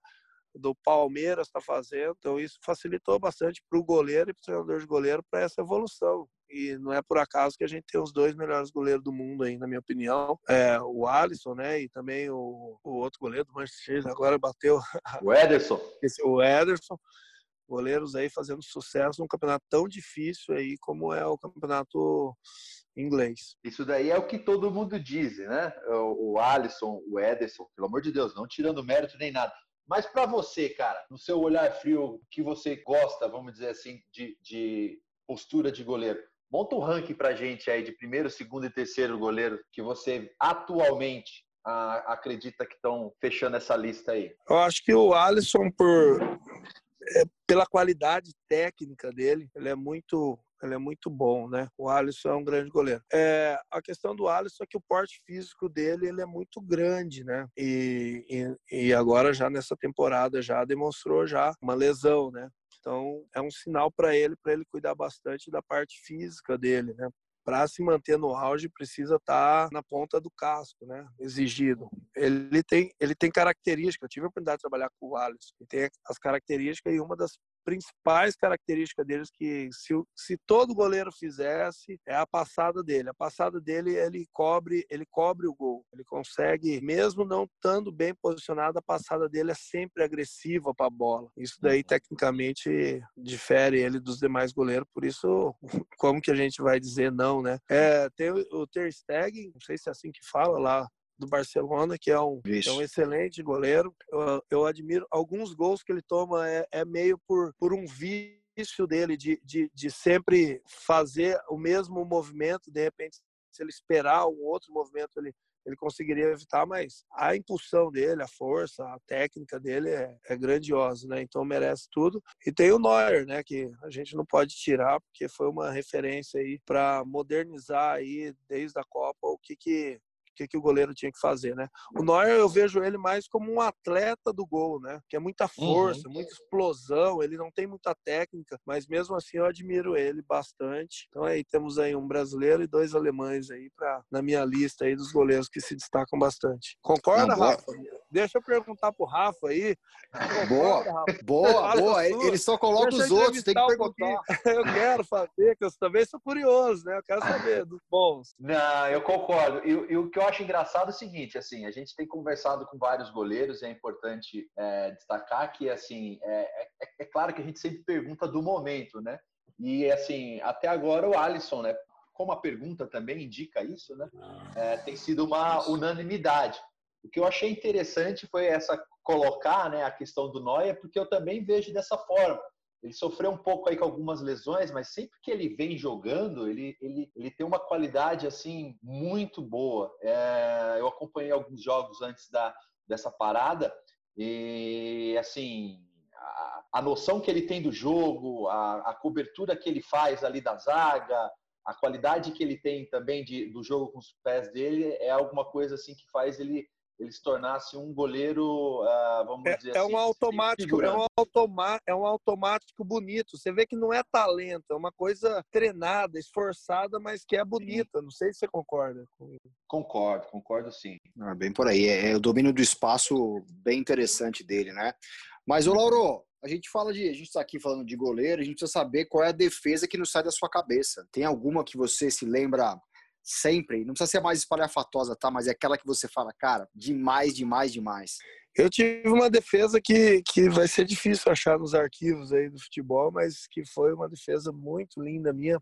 D: do Palmeiras está fazendo. Então, isso facilitou bastante para o goleiro e para o treinador de goleiro para essa evolução. E não é por acaso que a gente tem os dois melhores goleiros do mundo aí, na minha opinião. É, o Alisson, né? E também o, o outro goleiro do Manchester agora bateu.
C: O Ederson.
D: Esse, o Ederson. Goleiros aí fazendo sucesso num campeonato tão difícil aí como é o campeonato inglês.
C: Isso daí é o que todo mundo diz, né? O, o Alisson, o Ederson, pelo amor de Deus, não tirando mérito nem nada. Mas para você, cara, no seu olhar frio, que você gosta, vamos dizer assim, de, de postura de goleiro, Monta um ranking pra gente aí de primeiro, segundo e terceiro goleiro que você atualmente ah, acredita que estão fechando essa lista aí.
D: Eu acho que o Alisson, por, é, pela qualidade técnica dele, ele é muito ele é muito bom, né? O Alisson é um grande goleiro. É, a questão do Alisson é que o porte físico dele ele é muito grande, né? E, e, e agora já nessa temporada já demonstrou já uma lesão, né? Então, é um sinal para ele, para ele cuidar bastante da parte física dele, né? Para se manter no auge, precisa estar tá na ponta do casco, né? Exigido. Ele tem, ele tem características. Eu tive a oportunidade de trabalhar com o Alisson. Ele tem as características e uma das principais características deles que se, se todo goleiro fizesse é a passada dele. A passada dele ele cobre ele cobre o gol. Ele consegue mesmo não estando bem posicionado, a passada dele é sempre agressiva para a bola. Isso daí tecnicamente difere ele dos demais goleiros. Por isso como que a gente vai dizer não, né? É, tem o Ter Stegen, não sei se é assim que fala lá do Barcelona, que é um, é um excelente goleiro. Eu, eu, admiro alguns gols que ele toma, é, é meio por, por um vício dele de, de, de sempre fazer o mesmo movimento, de repente, se ele esperar um outro movimento, ele, ele conseguiria evitar, mas a impulsão dele, a força, a técnica dele é, é grandiosa, né? Então merece tudo. E tem o Neuer, né? Que a gente não pode tirar, porque foi uma referência aí para modernizar aí desde a Copa o que que que, que o goleiro tinha que fazer, né? O Neuer eu vejo ele mais como um atleta do gol, né? Que é muita força, uhum. muita explosão, ele não tem muita técnica, mas mesmo assim eu admiro ele bastante. Então aí temos aí um brasileiro e dois alemães aí para na minha lista aí dos goleiros que se destacam bastante. Concorda, não, Rafa? deixa eu perguntar pro Rafa aí.
B: Boa, Rafa? boa, boa. Ele só coloca os outros, tem que perguntar.
D: Um eu quero saber, que eu também sou curioso, né? Eu quero saber dos bons.
C: Não, eu concordo. E, e, o que eu acho engraçado o seguinte, assim, a gente tem conversado com vários goleiros, é importante é, destacar que, assim, é, é, é claro que a gente sempre pergunta do momento, né? E, assim, até agora o Alisson, né? Como a pergunta também indica isso, né? É, tem sido uma unanimidade. O que eu achei interessante foi essa colocar né, a questão do Noia, porque eu também vejo dessa forma. Ele sofreu um pouco aí com algumas lesões, mas sempre que ele vem jogando, ele, ele, ele tem uma qualidade assim muito boa. É, eu acompanhei alguns jogos antes da, dessa parada e assim a, a noção que ele tem do jogo, a, a, cobertura que ele faz ali da zaga, a qualidade que ele tem também de, do jogo com os pés dele é alguma coisa assim que faz ele ele se tornasse um goleiro, uh, vamos
D: é,
C: dizer
D: é
C: assim.
D: Um automático, é, um automa é um automático bonito. Você vê que não é talento, é uma coisa treinada, esforçada, mas que é bonita. Sim. Não sei se você concorda.
C: Concordo, concordo sim.
B: Ah, bem por aí. É, é, o domínio do espaço bem interessante dele, né? Mas, ô Lauro, a gente fala de. A gente está aqui falando de goleiro, a gente precisa saber qual é a defesa que não sai da sua cabeça. Tem alguma que você se lembra sempre, não precisa ser mais espalhafatosa, tá? Mas é aquela que você fala, cara, demais, demais, demais.
D: Eu tive uma defesa que, que vai ser difícil achar nos arquivos aí do futebol, mas que foi uma defesa muito linda minha.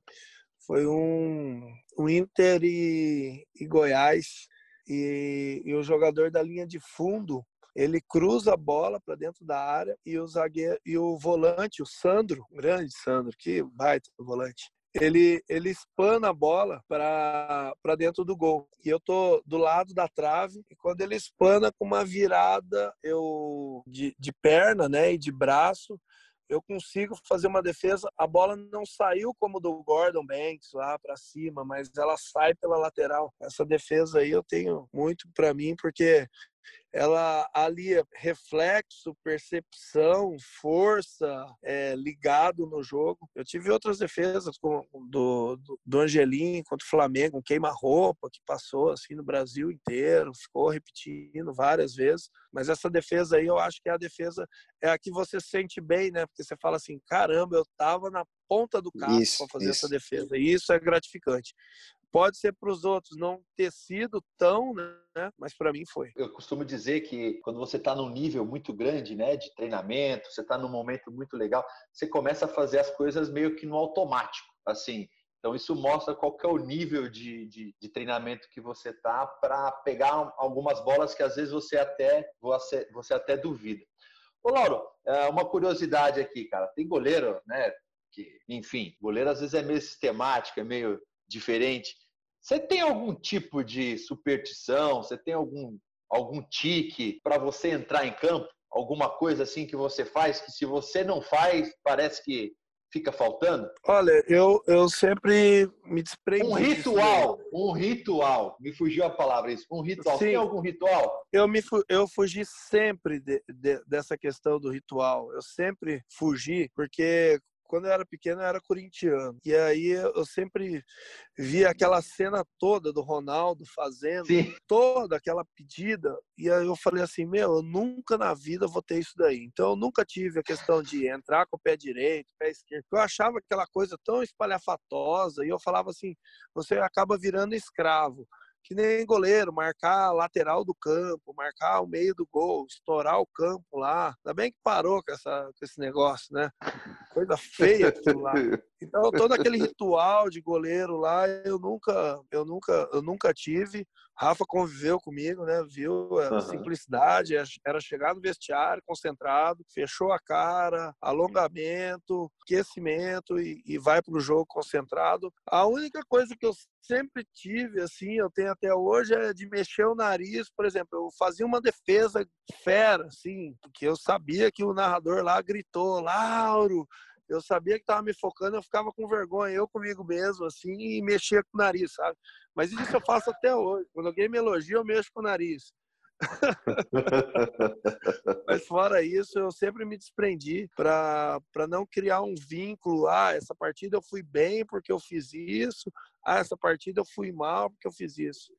D: Foi um, um Inter e, e Goiás. E, e o jogador da linha de fundo, ele cruza a bola para dentro da área e o zagueiro e o volante, o Sandro, grande Sandro, que baita volante ele, ele espana a bola para dentro do gol. E eu tô do lado da trave, e quando ele espana com uma virada eu de, de perna né, e de braço, eu consigo fazer uma defesa. A bola não saiu como do Gordon Banks lá para cima, mas ela sai pela lateral. Essa defesa aí eu tenho muito para mim, porque ela alia reflexo, percepção, força é, ligado no jogo. Eu tive outras defesas com, do, do, do Angelim contra o Flamengo, um queima-roupa que passou assim no Brasil inteiro, ficou repetindo várias vezes. Mas essa defesa aí eu acho que é a defesa é a que você sente bem, né? Porque você fala assim, caramba, eu tava na ponta do carro para fazer isso. essa defesa. E isso é gratificante. Pode ser para os outros não ter sido tão, né? Mas para mim foi.
C: Eu costumo dizer que quando você está num nível muito grande, né, de treinamento, você está num momento muito legal, você começa a fazer as coisas meio que no automático, assim. Então isso mostra qual que é o nível de, de, de treinamento que você tá para pegar algumas bolas que às vezes você até você, você até duvida. Ô Lauro, é, uma curiosidade aqui, cara. Tem goleiro, né? Que, enfim, goleiro às vezes é meio sistemático, é meio diferente. Você tem algum tipo de superstição? Você tem algum, algum tique para você entrar em campo? Alguma coisa assim que você faz que se você não faz, parece que fica faltando?
D: Olha, eu, eu sempre me desprendi.
C: Um ritual, um ritual. Me fugiu a palavra isso. Um ritual. Sim. Tem algum ritual?
D: Eu me eu fugi sempre de, de, dessa questão do ritual. Eu sempre fugi porque quando eu era pequeno, eu era corintiano. E aí eu sempre via aquela cena toda do Ronaldo fazendo, Sim. toda aquela pedida. E aí eu falei assim: meu, eu nunca na vida vou ter isso daí. Então eu nunca tive a questão de entrar com o pé direito, pé esquerdo. Eu achava aquela coisa tão espalhafatosa. E eu falava assim: você acaba virando escravo que nem goleiro, marcar a lateral do campo, marcar o meio do gol, estourar o campo lá. Ainda bem que parou com, essa, com esse negócio, né? Coisa feia aquilo lá. Então, todo aquele ritual de goleiro lá, eu nunca, eu nunca, eu nunca tive. Rafa conviveu comigo, né? Viu a uhum. simplicidade, era chegar no vestiário concentrado, fechou a cara, alongamento, aquecimento e, e vai para o jogo concentrado. A única coisa que eu sempre tive, assim, eu tenho até hoje, é de mexer o nariz. Por exemplo, eu fazia uma defesa fera, assim, porque eu sabia que o narrador lá gritou, Lauro, eu sabia que estava me focando, eu ficava com vergonha, eu comigo mesmo, assim, e mexia com o nariz, sabe? Mas isso eu faço até hoje. Quando alguém me elogia, eu mexo com o nariz. Mas fora isso, eu sempre me desprendi para não criar um vínculo. Ah, essa partida eu fui bem porque eu fiz isso. Ah, essa partida eu fui mal porque eu fiz isso.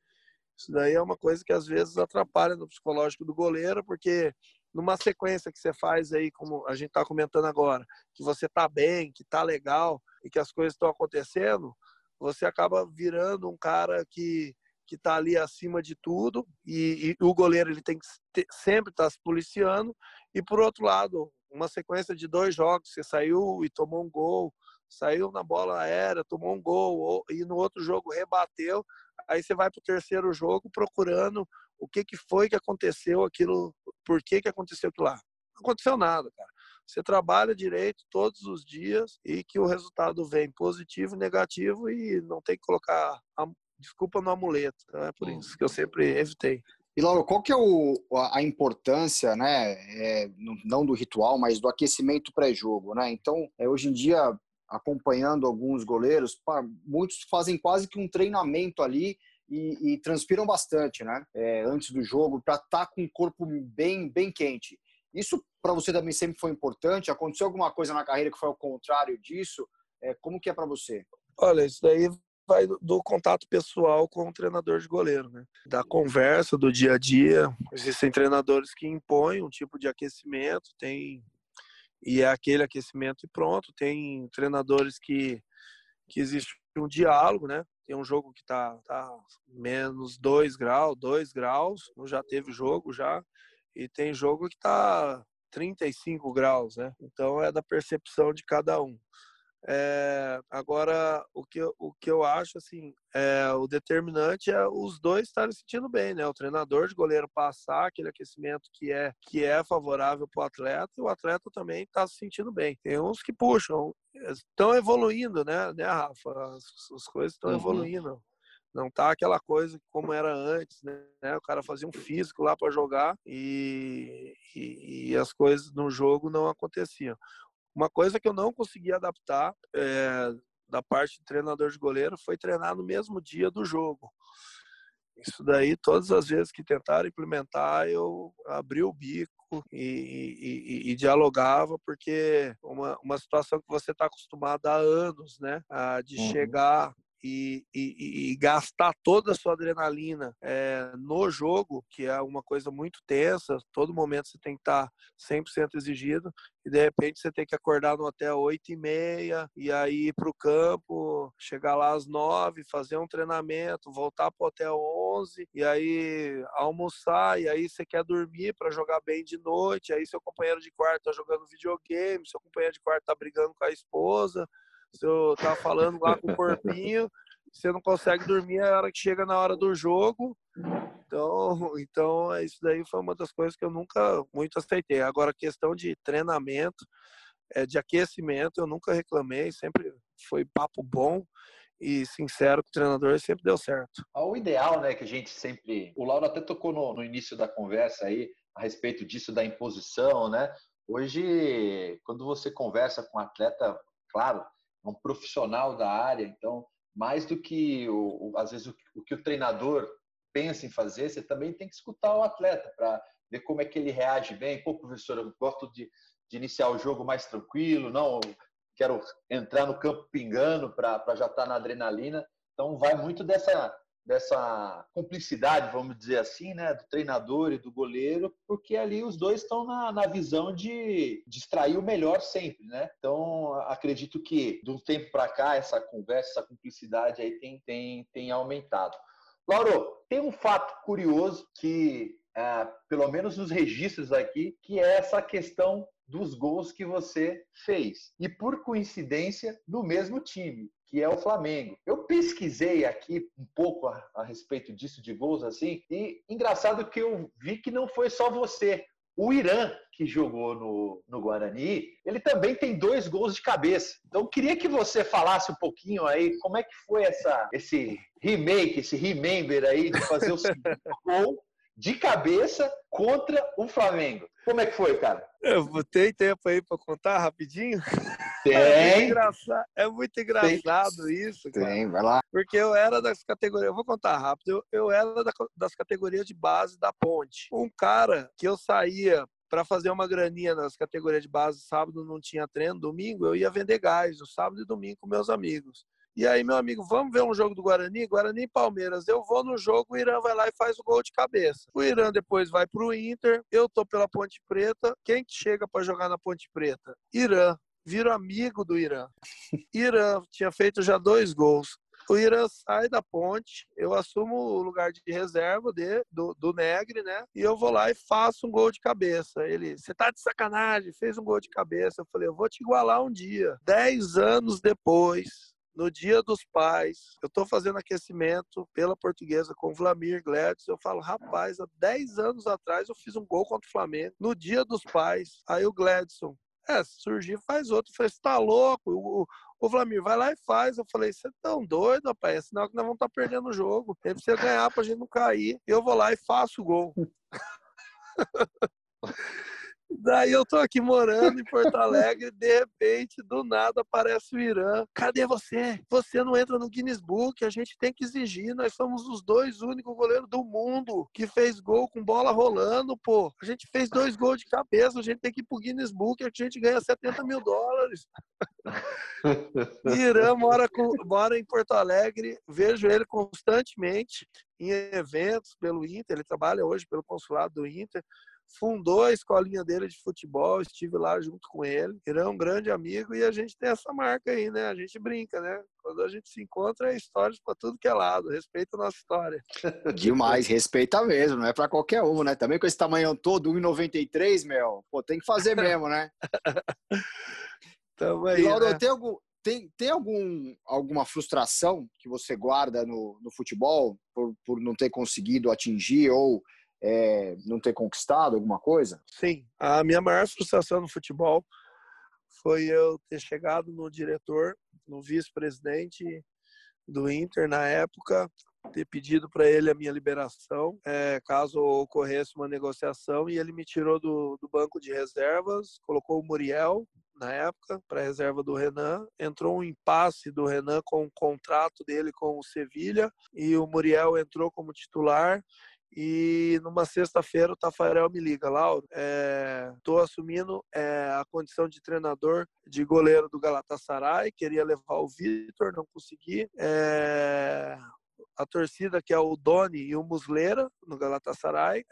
D: Isso daí é uma coisa que às vezes atrapalha no psicológico do goleiro, porque numa sequência que você faz aí, como a gente está comentando agora, que você está bem, que está legal e que as coisas estão acontecendo, você acaba virando um cara que que está ali acima de tudo e, e, o goleiro ele tem que ter, sempre estar tá se policiando e por outro lado uma sequência de dois jogos você saiu e tomou um gol saiu na bola aérea tomou um gol e no outro jogo rebateu aí você vai para o terceiro jogo procurando o que que foi que aconteceu aquilo por que que aconteceu aquilo lá. Não aconteceu nada cara. Você trabalha direito todos os dias e que o resultado vem positivo, negativo e não tem que colocar a desculpa no amuleto. Então é por isso que eu sempre evitei.
B: E Lauro, qual que é o, a importância, né, é, não do ritual, mas do aquecimento pré-jogo, né? Então, é, hoje em dia, acompanhando alguns goleiros, pá, muitos fazem quase que um treinamento ali e, e transpiram bastante, né? É, antes do jogo, para estar tá com o corpo bem, bem quente. Isso para você também sempre foi importante? Aconteceu alguma coisa na carreira que foi ao contrário disso? É, como que é para você?
D: Olha, isso daí vai do, contato pessoal com o treinador de goleiro, né? Da conversa, do dia a dia. Existem treinadores que impõem um tipo de aquecimento, tem e é aquele aquecimento e pronto. Tem treinadores que que existe um diálogo, né? Tem um jogo que tá, tá menos 2 graus, 2 graus, já teve jogo já e tem jogo que está 35 graus, né? Então é da percepção de cada um. É, agora, o que, eu, o que eu acho, assim, é, o determinante é os dois estarem sentindo bem, né? O treinador de goleiro passar aquele aquecimento que é, que é favorável para o atleta e o atleta também está se sentindo bem. Tem uns que puxam, estão evoluindo, né, né Rafa? As, as coisas estão uhum. evoluindo. Não tá aquela coisa como era antes, né? O cara fazia um físico lá para jogar e, e, e, as coisas no jogo não aconteciam. Uma coisa que eu não consegui adaptar é, da parte de treinador de goleiro foi treinar no mesmo dia do jogo. Isso daí, todas as vezes que tentaram implementar, eu abri o bico e, e, e dialogava, porque uma, uma situação que você está acostumado há anos, né? de uhum. chegar e, e, e, gastar toda a sua adrenalina é, no jogo, que é uma coisa muito tensa, todo momento você tem que estar 100% exigido, e de repente você tem que acordar no hotel 8 e meia, e aí ir para o campo, chegar lá às 9, fazer um treinamento, voltar para o hotel 11, e aí almoçar, e aí você quer dormir para jogar bem de noite, aí seu companheiro de quarto está jogando videogame, seu companheiro de quarto está brigando com a esposa, se eu tá falando lá com o corpinho, você não consegue dormir a hora que chega na hora do jogo. Então, então isso daí foi uma das coisas que eu nunca muito aceitei. Agora, questão de treinamento, é, de aquecimento, eu nunca reclamei, sempre foi papo bom e sincero com o treinador sempre deu certo.
C: Ah, o ideal, né, que a gente sempre. O Lauro até tocou no, no início da conversa aí a respeito disso da imposição, né? Hoje, quando você conversa com um atleta, claro, um profissional da área, então mais do que o, às vezes o, o, que o treinador pensa em fazer, você também tem que escutar o atleta para ver como é que ele reage bem. Pô, professor, eu gosto de, de iniciar o jogo mais tranquilo, não quero entrar no campo pingando para já estar tá na adrenalina. Então vai muito dessa dessa cumplicidade, vamos dizer assim, né, do treinador e do goleiro, porque ali os dois estão na, na visão de, de extrair o melhor sempre, né? Então, acredito que de um tempo para cá essa conversa, essa cumplicidade aí tem, tem, tem aumentado. Lauro, tem um fato curioso que, é, pelo menos nos registros aqui, que é essa questão dos gols que você fez. E por coincidência, no mesmo time que é o Flamengo. Eu pesquisei aqui um pouco a, a, respeito disso de gols assim, e engraçado que eu vi que não foi só você. O Irã, que jogou no, no Guarani, ele também tem dois gols de cabeça. Então, queria que você falasse um pouquinho aí como é que foi essa, esse remake, esse remember aí de fazer o segundo gol de cabeça contra o Flamengo. Como é que foi, cara?
D: Eu botei tempo aí para contar rapidinho.
C: Tem. É
D: muito engraçado, é muito engraçado
B: Tem.
D: isso, cara.
B: Tem, vai lá.
D: Porque eu era das categorias, eu vou contar rápido, eu, eu era das categorias de base da ponte. Um cara que eu saía para fazer uma graninha nas categorias de base, sábado não tinha treino, domingo eu ia vender gás, no sábado e domingo com meus amigos. E aí, meu amigo, vamos ver um jogo do Guarani? Guarani e Palmeiras. Eu vou no jogo, o Irã vai lá e faz o gol de cabeça. O Irã depois vai pro Inter, eu tô pela Ponte Preta. Quem que chega para jogar na Ponte Preta? Irã. Viro amigo do Irã. Irã tinha feito já dois gols. O Irã sai da ponte, eu assumo o lugar de reserva de, do, do Negre, né? E eu vou lá e faço um gol de cabeça. Ele, você tá de sacanagem, fez um gol de cabeça. Eu falei, eu vou te igualar um dia. Dez anos depois, no Dia dos Pais, eu estou fazendo aquecimento pela portuguesa com o Vlamir Gladys. Eu falo, rapaz, há 10 anos atrás eu fiz um gol contra o Flamengo, no Dia dos Pais. Aí o Gladson, é, se surgir, faz outro. Eu falei, você tá louco? O, o Vlamir, vai lá e faz. Eu falei, você é tão doido, rapaz. É sinal que nós vamos estar tá perdendo o jogo. Ele precisa ganhar pra gente não cair. Eu vou lá e faço o gol. Daí eu tô aqui morando em Porto Alegre, de repente, do nada aparece o Irã. Cadê você? Você não entra no Guinness Book, a gente tem que exigir. Nós somos os dois únicos goleiros do mundo que fez gol com bola rolando, pô. A gente fez dois gols de cabeça, a gente tem que ir pro Guinness Book, a gente ganha 70 mil dólares. Irã mora, com, mora em Porto Alegre, vejo ele constantemente em eventos pelo Inter, ele trabalha hoje pelo consulado do Inter fundou a escolinha dele de futebol, estive lá junto com ele. Ele é um grande amigo e a gente tem essa marca aí, né? A gente brinca, né? Quando a gente se encontra, é histórias para tudo que é lado. Respeita a nossa história.
B: Demais, respeita mesmo, não é para qualquer um, né? Também com esse tamanho todo, 1,93, meu, pô, tem que fazer mesmo, né?
D: Tamo aí, Lauro, né?
B: tem algum, tem, tem algum, alguma frustração que você guarda no, no futebol por, por não ter conseguido atingir ou é, não ter conquistado alguma coisa?
D: Sim, a minha maior frustração no futebol foi eu ter chegado no diretor, no vice-presidente do Inter na época, ter pedido para ele a minha liberação, é, caso ocorresse uma negociação, e ele me tirou do, do banco de reservas, colocou o Muriel na época para reserva do Renan, entrou um impasse do Renan com o contrato dele com o Sevilha e o Muriel entrou como titular e numa sexta-feira o Tafarel me liga, Lauro, estou é, assumindo é, a condição de treinador de goleiro do Galatasaray, queria levar o Vitor, não consegui. É, a torcida que é o Doni e o Muslera no Galatasaray,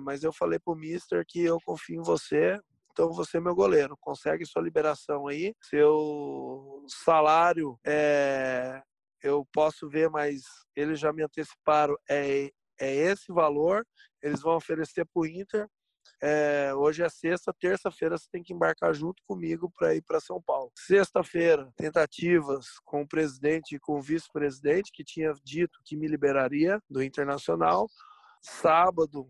D: mas eu falei pro Mister que eu confio em você, então você é meu goleiro, consegue sua liberação aí, seu salário é, eu posso ver, mas eles já me anteciparam, é, é esse valor, eles vão oferecer para o Inter. É, hoje é sexta, terça-feira você tem que embarcar junto comigo para ir para São Paulo. Sexta-feira, tentativas com o presidente e com o vice-presidente, que tinha dito que me liberaria do Internacional. Sábado,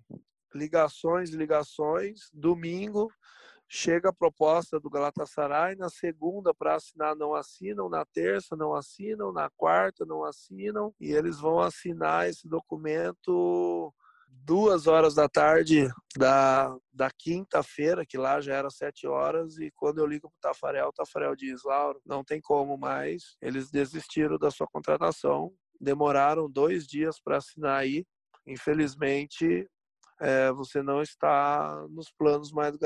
D: ligações, ligações. Domingo, chega a proposta do Galatasaray, na segunda para assinar não assinam, na terça não assinam, na quarta não assinam e eles vão assinar esse documento duas horas da tarde da, da quinta-feira, que lá já era sete horas, e quando eu ligo para o Tafarel, o Tafarel diz, Lauro, não tem como mais, eles desistiram da sua contratação, demoraram dois dias para assinar aí, infelizmente é, você não está nos planos mais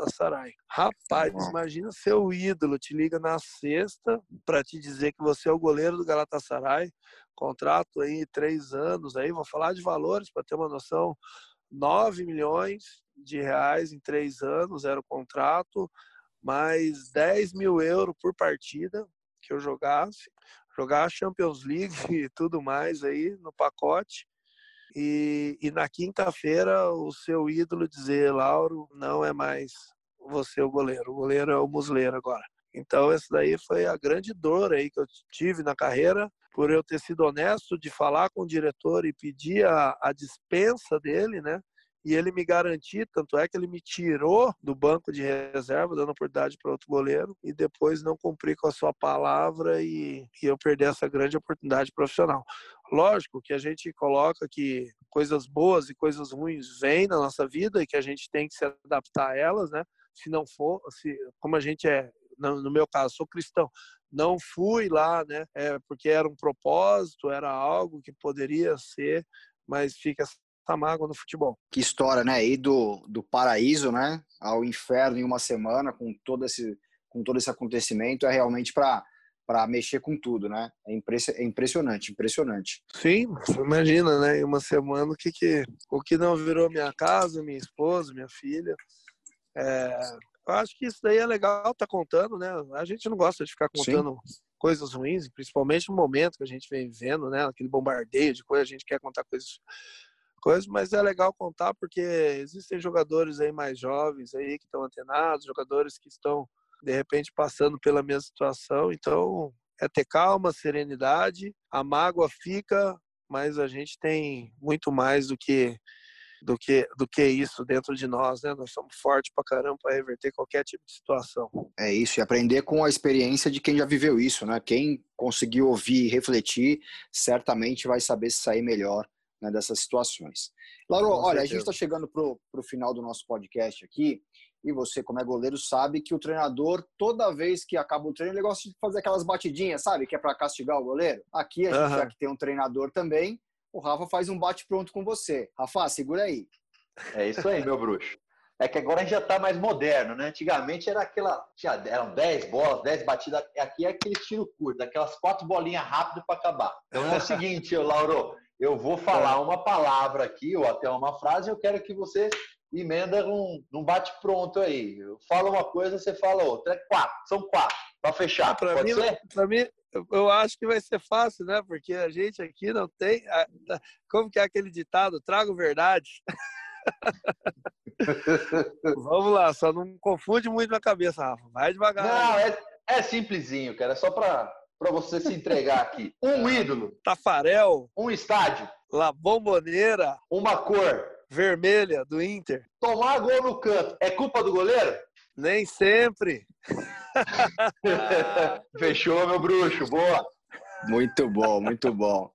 D: Galatasaray. Rapaz, imagina seu ídolo te liga na sexta para te dizer que você é o goleiro do Galatasaray, contrato aí três anos aí, vou falar de valores para ter uma noção, 9 milhões de reais em três anos era o contrato, mais 10 mil euros por partida que eu jogasse, jogar a Champions League e tudo mais aí no pacote. E, e na quinta-feira o seu ídolo dizer, Lauro, não é mais você o goleiro, o goleiro é o Musleiro agora. Então essa daí foi a grande dor aí que eu tive na carreira, por eu ter sido honesto de falar com o diretor e pedir a, a dispensa dele, né? E ele me garantir, tanto é que ele me tirou do banco de reserva, dando oportunidade para outro goleiro, e depois não cumprir com a sua palavra e, e eu perder essa grande oportunidade profissional. Lógico que a gente coloca que coisas boas e coisas ruins vêm na nossa vida e que a gente tem que se adaptar a elas, né? Se não for, se, como a gente é, no meu caso, sou cristão, não fui lá, né? É, porque era um propósito, era algo que poderia ser, mas fica essa mágoa no futebol.
B: Que história, né? Ir do, do paraíso, né, ao inferno em uma semana com todo esse com todo esse acontecimento é realmente para para mexer com tudo, né? É, é, impressionante, impressionante.
D: Sim, imagina, né? Em uma semana o que, que o que não virou minha casa, minha esposa, minha filha. É, eu acho que isso daí é legal tá contando, né? A gente não gosta de ficar contando Sim. coisas ruins, principalmente no momento que a gente vem vivendo, né? Aquele bombardeio de coisas, a gente quer contar coisas coisas, mas é legal contar porque existem jogadores aí mais jovens aí que estão antenados, jogadores que estão de repente passando pela mesma situação. Então, é ter calma, serenidade. A mágoa fica, mas a gente tem muito mais do que do que do que isso dentro de nós, né? Nós somos fortes pra caramba para reverter qualquer tipo de situação.
B: É isso, e aprender com a experiência de quem já viveu isso, né? Quem conseguiu ouvir e refletir, certamente vai saber sair melhor né, dessas situações. Lauro, olha, a gente está chegando para o final do nosso podcast aqui e você, como é goleiro, sabe que o treinador, toda vez que acaba o treino, ele gosta de fazer aquelas batidinhas, sabe? Que é para castigar o goleiro. Aqui, a gente uhum. já que tem um treinador também, o Rafa faz um bate-pronto com você. Rafa, segura aí.
C: É isso aí, meu bruxo. É que agora a gente já está mais moderno, né? Antigamente era aquela. Tinha, eram 10 bolas, 10 batidas. Aqui é aquele tiro curto, aquelas quatro bolinhas rápido para acabar. Então é o seguinte, Lauro, eu vou falar uma palavra aqui, ou até uma frase, eu quero que você emenda num, num bate-pronto aí. Eu falo uma coisa, você fala outra. É quatro, são quatro, para fechar. Ah,
D: para mim, Para mim, eu acho que vai ser fácil, né? Porque a gente aqui não tem. Como que é aquele ditado? Trago verdade. Vamos lá, só não confunde muito na cabeça, Rafa. Vai devagar.
C: Não, é, é simplesinho, cara. É só para para você se entregar aqui. Um ídolo.
D: Tafarel.
C: Um estádio.
D: La Bomboneira.
C: Uma cor
D: vermelha do Inter.
C: Tomar gol no canto é culpa do goleiro?
D: Nem sempre.
C: Fechou, meu bruxo. Boa.
B: Muito bom, muito bom.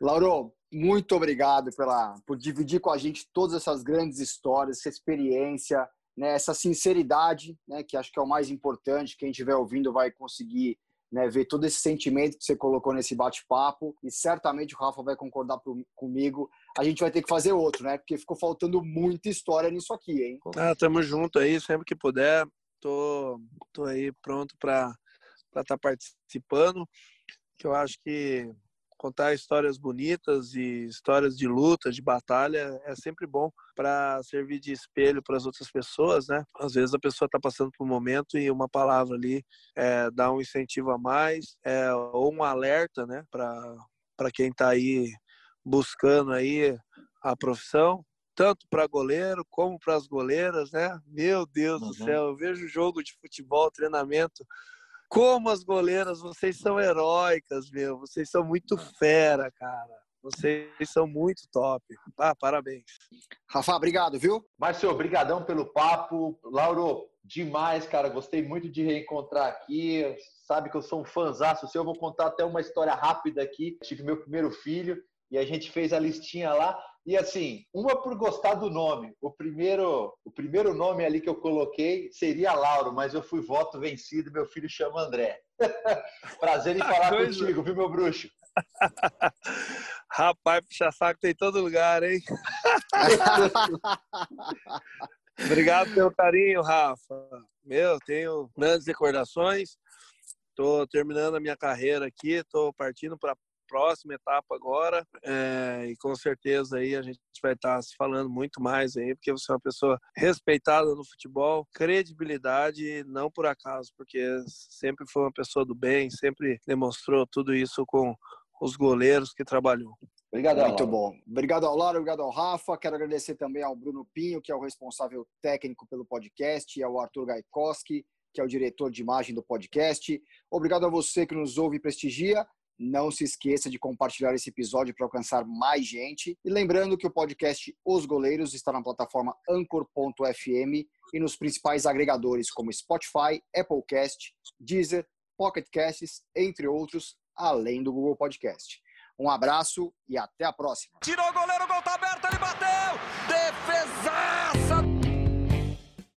B: Lauro, muito obrigado pela, por dividir com a gente todas essas grandes histórias, essa experiência, né, essa sinceridade, né, que acho que é o mais importante. Quem estiver ouvindo vai conseguir né, ver todo esse sentimento que você colocou nesse bate-papo e certamente o Rafa vai concordar pro, comigo. A gente vai ter que fazer outro, né? Porque ficou faltando muita história nisso aqui, hein?
D: Ah, tamo junto aí, sempre que puder. Tô, tô aí pronto para estar tá participando. Que eu acho que contar histórias bonitas e histórias de luta, de batalha, é sempre bom para servir de espelho para as outras pessoas, né? Às vezes a pessoa está passando por um momento e uma palavra ali é, dá um incentivo a mais, é, ou um alerta, né? Para quem está aí buscando aí a profissão, tanto para goleiro como para as goleiras, né? Meu Deus uhum. do céu, eu vejo jogo de futebol, treinamento como as goleiras, vocês são heróicas, meu. Vocês são muito fera, cara. Vocês são muito top. Ah, parabéns.
B: Rafa, obrigado, viu?
C: Márcio, obrigadão pelo papo. Lauro, demais, cara. Gostei muito de reencontrar aqui. Sabe que eu sou um fãzaço seu. Eu vou contar até uma história rápida aqui. Tive meu primeiro filho e a gente fez a listinha lá. E assim, uma por gostar do nome. O primeiro, o primeiro nome ali que eu coloquei seria Lauro, mas eu fui voto vencido, meu filho chama André. Prazer em falar Coisa. contigo, viu, meu bruxo?
D: Rapaz, puxa saco tem todo lugar, hein? Obrigado pelo carinho, Rafa. Meu, tenho grandes recordações. Estou terminando a minha carreira aqui, estou partindo para próxima etapa agora é, e com certeza aí a gente vai estar tá se falando muito mais aí, porque você é uma pessoa respeitada no futebol, credibilidade, não por acaso, porque sempre foi uma pessoa do bem, sempre demonstrou tudo isso com os goleiros que trabalhou.
B: Obrigado, Muito bom. Obrigado ao Laura, obrigado ao Rafa. Quero agradecer também ao Bruno Pinho, que é o responsável técnico pelo podcast, e ao Arthur Gaikoski, que é o diretor de imagem do podcast. Obrigado a você que nos ouve e prestigia. Não se esqueça de compartilhar esse episódio para alcançar mais gente. E lembrando que o podcast Os Goleiros está na plataforma Anchor.fm e nos principais agregadores como Spotify, Applecast, Deezer, Pocket Casts, entre outros, além do Google Podcast. Um abraço e até a próxima.
A: Tirou o goleiro, o gol tá aberto, ele bateu! Defesaça!